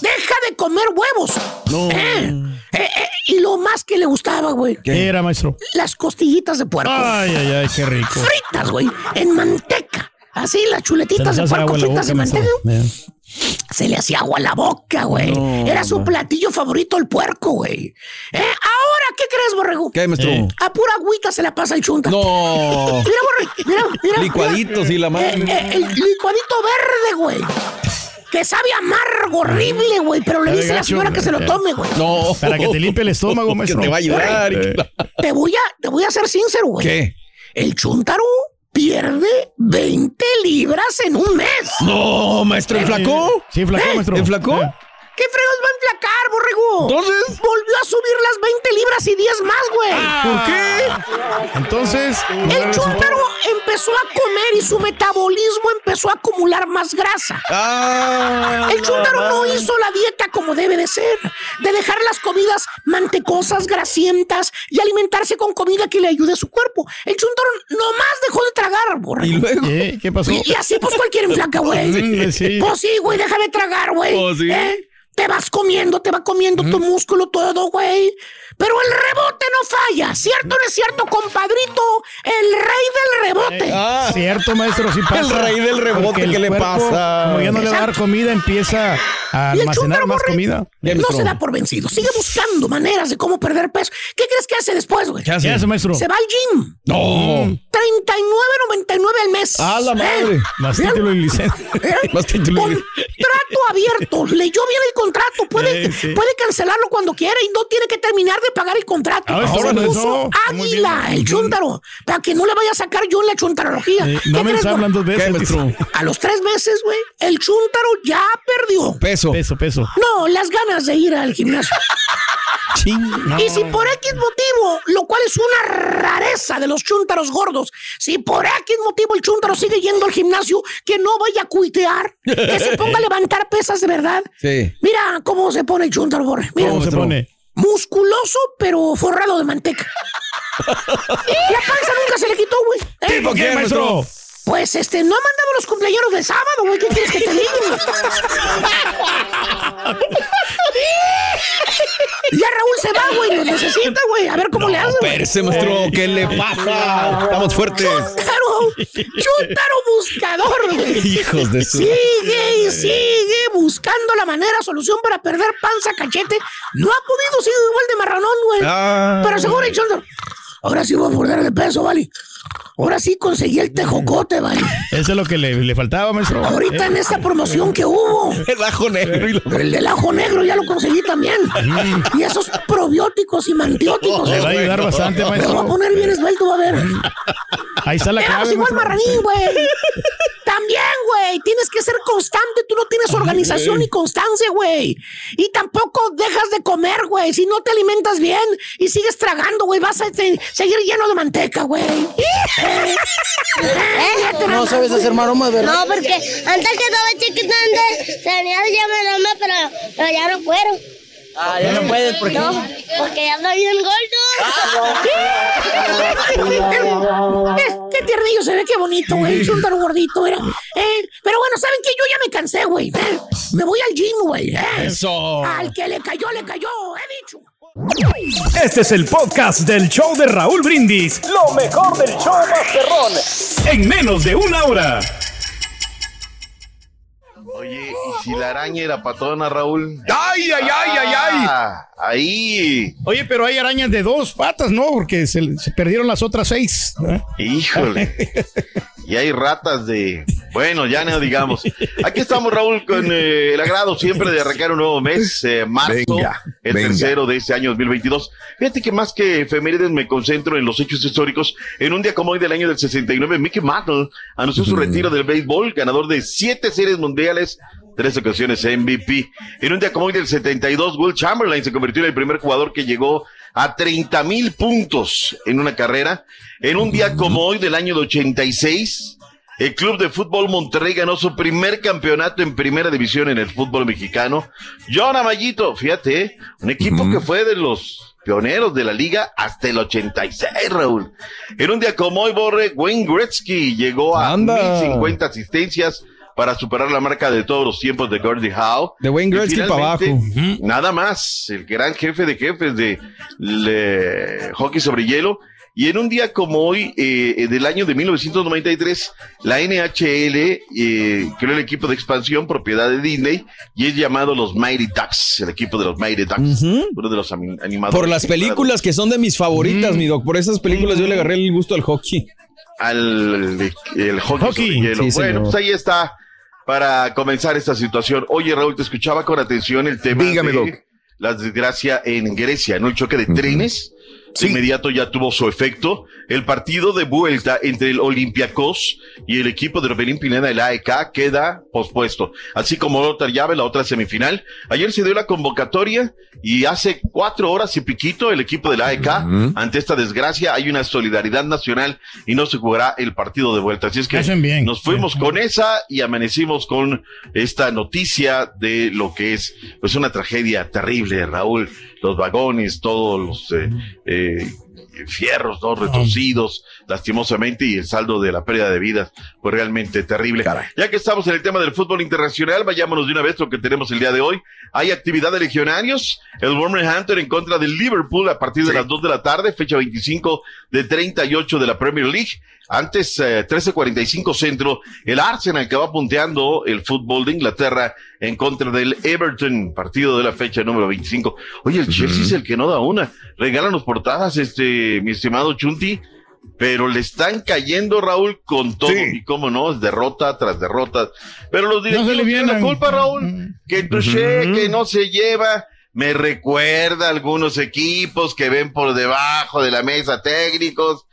Deja de comer huevos. No. Eh, eh, eh, y lo más que le gustaba, güey. ¿Qué era, maestro? Las costillitas de puerco. Ay, ay, ay, qué rico. Fritas, güey. En manteca. Así, las chuletitas de puerco fritas en manteca. maestro. Se le hacía agua a la boca, güey. No, Era su platillo favorito el puerco, güey. ¿Eh? Ahora, ¿qué crees, borrego? ¿Qué, maestro? Eh. A pura agüita se la pasa el chunta. No. Mira, borre, mira, mira. Licuaditos y la madre. Eh, eh, el licuadito verde, güey. Que sabe amargo, horrible, güey. Pero le dice la gacho, señora que se lo eh. tome, güey. No. Para que te limpie el estómago, maestro. Que te va a ayudar. la- Te voy a, te voy a ser sincero, güey. ¿Qué? El chuntaro pierde 20 libras en un mes. No, maestro, ¿enflacó? Sí, flacó, ¿Eh? maestro. ¿Enflacó? Eh. ¿Qué fregos va a enflacar, borrego? Entonces. Volvió a subir las 20 libras y 10 más, güey. ¿Por qué? Entonces, El chúntaro empezó a comer y su metabolismo empezó a acumular más grasa. Ah. El chúntaro no hizo la dieta como debe de ser, de dejar las comidas mantecosas, grasientas y alimentarse con comida que le ayude a su cuerpo. El chúntaro nomás dejó de tragar, ¿Y borrego. luego? ¿qué? ¿Qué pasó? Y, y así pues cualquier enflaca, güey. Sí. Pues sí, güey, deja de tragar, güey. Pues sí. ¿Eh? Te vas comiendo, te va comiendo tu músculo todo, güey. Pero el rebote no falla. ¿Cierto o no es cierto, compadrito? El rey del rebote. Ah. Cierto, maestro, sí pasa. El rey del rebote, ¿qué le pasa? Como ya no le va a dar comida, empieza a Y el almacenar más comida. ¿Qué, No maestro? se da por vencido. Sigue buscando maneras de cómo perder peso. ¿Qué crees que hace después, güey? ¿Qué ¿Qué hace? hace, maestro? Se va al gym. No. 39.99 al mes. ¡A la madre! ¿Eh? Más título y licencia. ¿Eh? Más título y- Contrato abierto. Leyó bien el contrato. Puede, Sí, sí. puede cancelarlo cuando quiera y no tiene que terminar de pagar el contrato. Ah, está Se puso águila, el chúntaro. Para que no le vaya a sacar yo en la chuntarología. Eh, ¿Qué no me hablan dos veces. ¿Qué, maestro? A los tres meses, güey, el chúntaro ya perdió. Peso. Peso, peso. No, las ganas de ir al gimnasio. Ching. Y si por X motivo, lo cual es una rareza de los chúntaros gordos, si por X motivo el chúntaro sigue yendo al gimnasio, que no vaya a cuitear, que se ponga a levantar pesas de verdad. Sí. Mira cómo se pone el chúntaro, Borre. Mira, ¿Cómo se pone? musculoso, pero forrado de manteca. La panza nunca se le quitó, güey. ¿Eh? ¿Por qué, maestro? Pues este, no ha mandado los cumpleaños del sábado, güey. ¿Qué quieres que te diga? ya Raúl se va, güey. Lo necesita, güey. A ver cómo le hace. Espérese, maestro. ¿Qué le pasa? Estamos fuertes. Claro, Chuntaro buscador, güey. Hijos de su- Sigue y sigue buscando la manera, solución para perder panza, cachete. No ha podido, sigue igual de marranón, güey. Ah. Pero seguro Chuntaro. Ahora sí voy a perder de peso, ¿vale? Ahora sí conseguí el tejocote, ¿vale? Eso es lo que le, le faltaba, maestro. Ahorita en esta promoción que hubo. El ajo negro y lo- El del ajo negro ya lo conseguí también. Y esos probióticos y mantióticos. Le va a ayudar bastante, Me maestro. voy a poner bien esbelto, va a ver. Ahí está la clave, igual marranín, güey. También, güey. Tienes que ser constante. Tú no tienes organización ni constancia, güey. Y tampoco dejas de comer, güey. Si no te alimentas bien y sigues tragando, güey, vas a te- seguir lleno de manteca, güey. No sabes hacer maromas, ¿verdad? No, porque antes que estaba chiquita, antes tenía ya maroma, pero, pero ya no puedo. Ah, ya no puedes, ¿por qué? No, porque ya estoy bien gordo. Qué tiernillo se ve, qué bonito, güey. Es un tan gordito, era. Eh, pero bueno, ¿saben qué? Yo ya me cansé, güey. Eh, me voy al gym, güey. eh. Eso. Al que le cayó, le cayó, he dicho. Este es el podcast del show de Raúl Brindis. Lo mejor del show Masterrón. En menos de una hora. Oye, ¿y si la araña era patona, Raúl? ¡Ay, ay, ay, ay, ay! Ah, ahí. Oye, pero hay arañas de dos patas, ¿no? Porque se, se perdieron las otras seis. Híjole. Y hay ratas de. Bueno, ya no digamos. Aquí estamos, Raúl, con eh, el agrado siempre de arrancar un nuevo mes, eh, marzo, Venga, el venga. tercero de este año 2022. Fíjate que más que efemérides me concentro en los hechos históricos. En un día como hoy del año del 69, Mickey Mantle anunció su retiro del béisbol, ganador de siete series mundiales. Tres ocasiones MVP. En un día como hoy del 72, Will Chamberlain se convirtió en el primer jugador que llegó a 30 mil puntos en una carrera. En un día como hoy del año de 86, el Club de Fútbol Monterrey ganó su primer campeonato en primera división en el fútbol mexicano. John Amayito, fíjate, ¿eh? un equipo que fue de los pioneros de la liga hasta el 86, Raúl. En un día como hoy, Borre, Wayne Gretzky llegó a Anda. 1050 asistencias para superar la marca de todos los tiempos de Gordie Howe. De Wayne Gretzky para abajo. Nada más, el gran jefe de jefes de le- hockey sobre hielo. Y en un día como hoy, eh, del año de 1993, la NHL eh, creó el equipo de expansión propiedad de Disney y es llamado los Mighty Ducks, el equipo de los Mighty Ducks, uno de los animadores. Por las películas que son de mis favoritas, mi doc. Por esas películas yo le agarré el gusto al hockey. Al el hockey, sobre hielo. Sí, bueno, señor. pues ahí está para comenzar esta situación. Oye, Raúl, te escuchaba con atención el tema Dígame, de Doc. la desgracia en Grecia, ¿no? El choque de trenes. Inmediato ya tuvo su efecto. El partido de vuelta entre el Olympiacos y el equipo de Orbelín Pineda, el AEK, queda pospuesto. Así como la otra llave, la otra semifinal. Ayer se dio la convocatoria y hace cuatro horas y piquito el equipo del AEK, ante esta desgracia, hay una solidaridad nacional y no se jugará el partido de vuelta. Así es que bien. nos fuimos con esa y amanecimos con esta noticia de lo que es pues una tragedia terrible, Raúl. Los vagones, todos los eh, eh, fierros, ¿no? retorcidos, lastimosamente, y el saldo de la pérdida de vidas fue realmente terrible. Ya que estamos en el tema del fútbol internacional, vayámonos de una vez lo que tenemos el día de hoy. Hay actividad de legionarios, el Wolverhampton en contra del Liverpool a partir de las 2 de la tarde, fecha 25 de 38 de la Premier League. Antes, eh, 13.45 centro, el Arsenal que va punteando el fútbol de Inglaterra en contra del Everton, partido de la fecha número 25. Oye, el Chelsea es el que no da una. Regálanos portadas, este, mi estimado Chunti, pero le están cayendo, Raúl, con todo. Y cómo no, es derrota tras derrota. Pero los directivos le tienen la culpa, Raúl, que Touché, que no se lleva. Me recuerda a algunos equipos que ven por debajo de la mesa técnicos.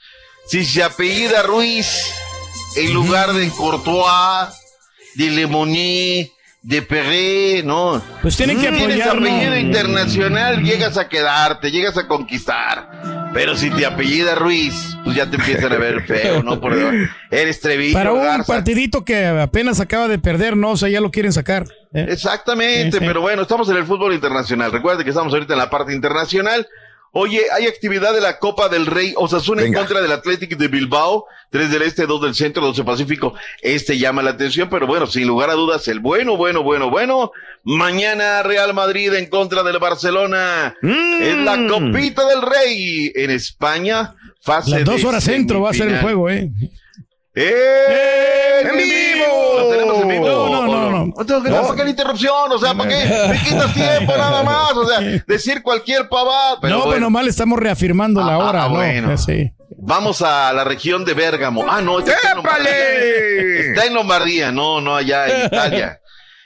Si se apellida Ruiz, en lugar de Courtois, de Lemonier, de Perret, no. Pues tienen que Tienes apoyarlo. apellido internacional, llegas a quedarte, llegas a conquistar. Pero si te apellida Ruiz, pues ya te empiezan a ver feo, ¿no? Por. Eres Treviño, Para un Garza. partidito que apenas acaba de perder, no, o sea, ya lo quieren sacar. ¿eh? Exactamente, Sí, sí. pero bueno, estamos en el fútbol internacional. Recuerda que estamos ahorita en la parte internacional. Oye, hay actividad de la Copa del Rey Osasuna en Venga. contra del Athletic de Bilbao, tres del este, dos del centro, dos del Pacífico. Este llama la atención, pero bueno, sin lugar a dudas, el bueno, bueno, bueno, bueno. Mañana Real Madrid en contra del Barcelona. Es la Copita del Rey en España. Fase Las dos de horas centro va a ser el juego, ¿eh? ¡En vivo! ¿Lo tenemos en vivo? No, no, no, no. No tengo que ¿Para qué la interrupción? O sea, ¿para qué? Me quitas tiempo nada más. O sea, decir cualquier pavada. Pero no, bueno. pues nomás le estamos reafirmando la Ah, hora, ah, ¿no? bueno. Eh, sí. Vamos a la región de Bérgamo. Ah, no, está en Lombardía. Está en Lombardía, no, no allá en Italia.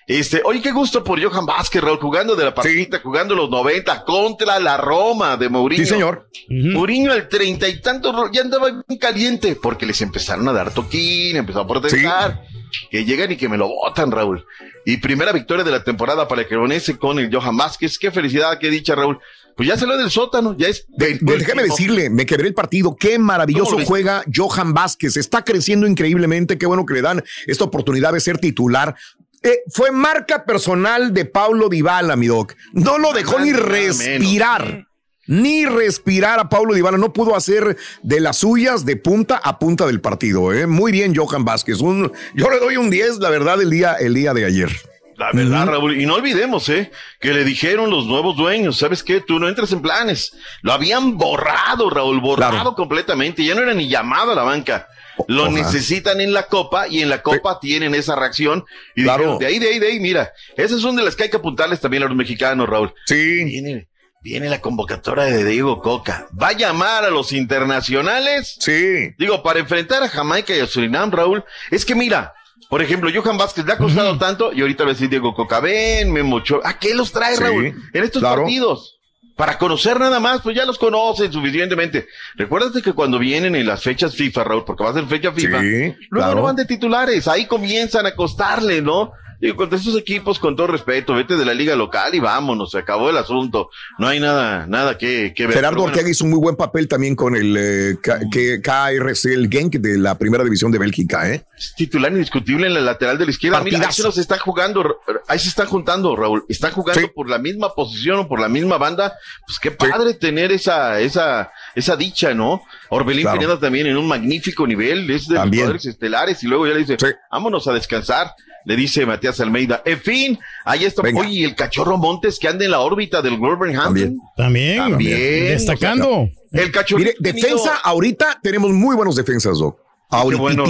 Este, oye, qué gusto por Johan Vázquez, Raúl, jugando de la partida, jugando los 90 contra la Roma de Mourinho. Sí, señor. Mourinho al treinta y tantos ro- ya andaba bien caliente porque les empezaron a dar toquín, empezó a protestar. Que llegan y que me lo botan, Raúl. Y primera victoria de la temporada para el Cremonese con el Johan Vázquez. Qué felicidad, qué dicha, Raúl. Pues ya salió del sótano, ya es. De- de- déjame decirle, me quebré el partido. Qué maravilloso juega Johan Vázquez. Está creciendo increíblemente. Qué bueno que le dan esta oportunidad de ser titular. Eh, fue marca personal de Paulo Dybala, mi doc. No lo dejó ni menos. respirar. Ni respirar a Paulo Dybala. No pudo hacer de las suyas de punta a punta del partido. ¿eh? Muy bien, Johan Vázquez. Un- yo le doy un 10, la verdad, el día, el día de ayer. La verdad, Raúl, y no olvidemos, ¿eh? Que le dijeron los nuevos dueños, ¿sabes qué? Tú no entras en planes. Lo habían borrado, Raúl, borrado completamente. Ya no era ni llamado a la banca. Lo Ojalá. necesitan en la copa y en la copa tienen esa reacción. Y dijeron, de ahí, de ahí, de ahí, mira, esas son de las que hay que apuntarles también a los mexicanos, Raúl. Sí. Viene, viene la convocatoria de Diego Coca. ¿Va a llamar a los internacionales? Sí. Digo, para enfrentar a Jamaica y a Surinam, Raúl, es que mira, por ejemplo, Johan Vázquez le ha costado tanto y ahorita decir Diego Coca, ven, Memo Ochoa. ¿A qué los trae, Sí, Raúl? En estos claro. partidos. Para conocer nada más, pues ya los conocen suficientemente. Recuérdate que cuando vienen en las fechas FIFA, Raúl, porque va a ser fecha FIFA, Sí, luego claro. no van de titulares, ahí comienzan a costarle, ¿no? Digo, contra estos equipos, con todo respeto, vete de la liga local y vámonos, se acabó el asunto. No hay nada, nada que, que ver. Gerardo Pero bueno, Ortega hizo un muy buen papel también con el eh, que KRC, el Genk de la primera división de Bélgica, ¿eh? es titular indiscutible en la lateral de la izquierda. Mira, ahí se los está jugando, ahí se están juntando, Raúl. Están jugando Sí. por la misma posición o por la misma banda. Pues qué padre tener esa, esa, esa dicha, ¿no? Orbelín Claro. Pineda también en un magnífico nivel, es de los jugadores estelares, y luego ya le dice, vámonos a descansar. Le dice Matías Almeida. En fin, ahí está. Venga. Oye, y el cachorro Montes que anda en la órbita del Wolverhampton. También. También, También, destacando. El cachorro. Mire, defensa, ahorita tenemos muy buenos defensas, Doc. Ahorita bueno,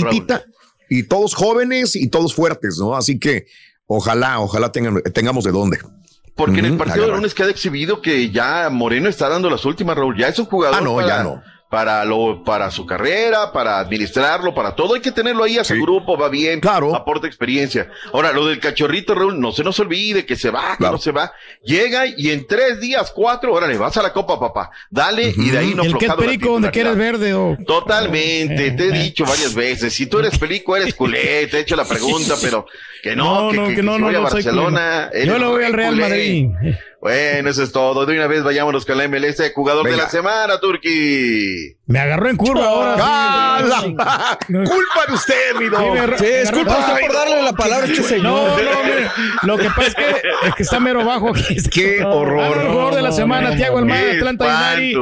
y todos jóvenes y todos fuertes, ¿no? Así que ojalá, ojalá tengan, tengamos de dónde. Porque en el partido de lunes queda exhibido que ya Moreno está dando las últimas, Raúl. Ya es un jugador Ah, no, para, ya no. Para lo, para su carrera, para administrarlo, para todo. Hay que tenerlo ahí a su grupo, va bien. Claro. Aporta experiencia. Ahora, lo del cachorrito, Raúl, no se nos olvide que se va, que no se va. Llega y en tres días, cuatro, órale, vas a la copa, papá. Dale, y de ahí no el que es perico donde quieres verde o Totalmente, te he dicho varias veces, si tú eres perico, eres culé, te he hecho la pregunta, pero que no, No, que, no, que, que que no, no, voy a Barcelona. Yo le voy al Real culé. Madrid. Bueno, eso es todo. De una vez vayámonos con la MLS, jugador de la semana, Turki. Me agarró en curva ahora. sí. ¡Ah, Culpa de usted, mi Doc. Sí, es culpa usted por darle la palabra a este No, señor. no, mire, lo que pasa es que, es que está mero bajo. Qué horror. El jugador de la semana, Tiago Almada, Atlanta United.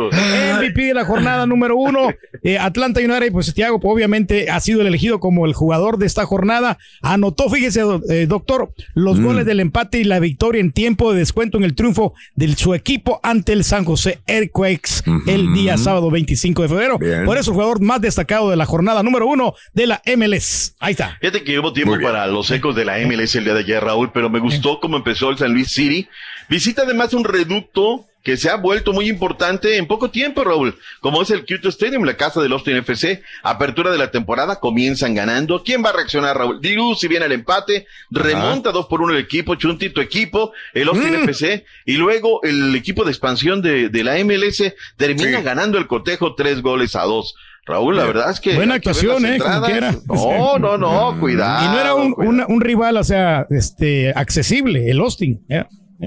MVP de la jornada número uno. Eh, Atlanta United, pues Tiago, pues, obviamente ha sido el elegido como el jugador de esta jornada. Anotó, fíjese, eh, doctor, los Mm. goles del empate y la victoria en tiempo de descuento en el triunfo de su equipo ante el San José Earthquakes el día sábado 25 de febrero. Bien. Por eso, el jugador más destacado de la jornada número uno de la MLS. Ahí está. Fíjate que hubo tiempo para los ecos de la MLS el día de ayer, Raúl, pero me gustó cómo empezó el San Luis City. Visita además un reducto que se ha vuelto muy importante en poco tiempo, Raúl, como es el Q2 Stadium, la casa del Austin FC. Apertura de la temporada, comienzan ganando. ¿Quién va a reaccionar, Raúl? Diru, si viene el empate, remonta dos por uno el equipo, Chunti, tu equipo, el Austin Mm. FC, y luego el equipo de expansión de, de la MLS termina Sí. ganando el cotejo tres goles a dos. Raúl, la verdad es que. Buena actuación, eh, como quiera. No, no, no, cuidado. Y no era un, una- un rival, o sea, este, accesible, el Austin. ¿eh?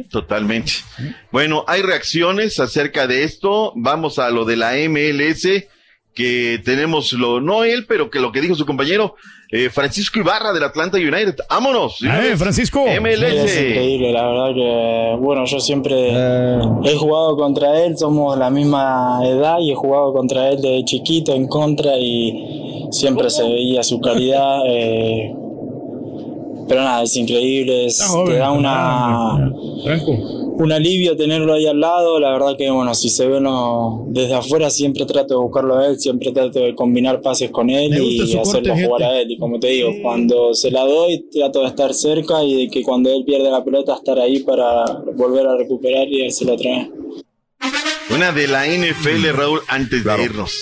Totalmente. Bueno, hay reacciones acerca de esto. Vamos a lo de la MLS, que tenemos lo, no él, pero que lo que dijo su compañero, eh, Francisco Ibarra del Atlanta United. Vámonos. de una Eh. Francisco. MLS. Es increíble, la verdad que, bueno, yo siempre he jugado contra él, somos la misma edad y he jugado contra él de chiquito en contra y siempre se veía su calidad. Pero nada, es increíble, es, te da una, un alivio tenerlo ahí al lado. La verdad que, bueno, si se ve uno desde afuera, siempre trato de buscarlo a él, siempre trato de combinar pases con él y corte, hacerlo jugar gente. a él. Y como te digo, cuando se la doy, trato de estar cerca y de que cuando él pierde la pelota, estar ahí para volver a recuperar y dársela otra vez. Una de la NFL, Raúl, antes de irnos.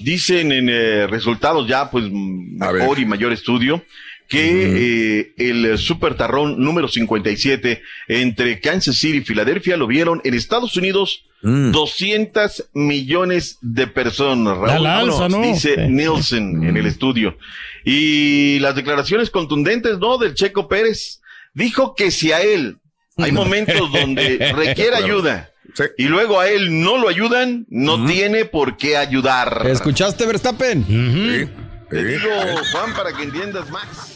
Dicen en eh, resultados ya, pues, mejor y mayor estudio, que eh, el Super Tarrón número 57 entre Kansas City y Filadelfia lo vieron en Estados Unidos 200 millones de personas. Raúl, Da la alza, ¿no? dice Sí. Nielsen en el estudio. Y las declaraciones contundentes, ¿no? Del Checo Pérez. Dijo que si a él hay momentos donde requiere ayuda y luego a él no lo ayudan, no tiene por qué ayudar. ¿Escuchaste, Verstappen? Te digo, Juan, para que entiendas más.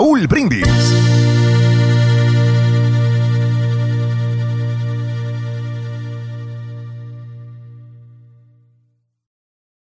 Raúl Brindis.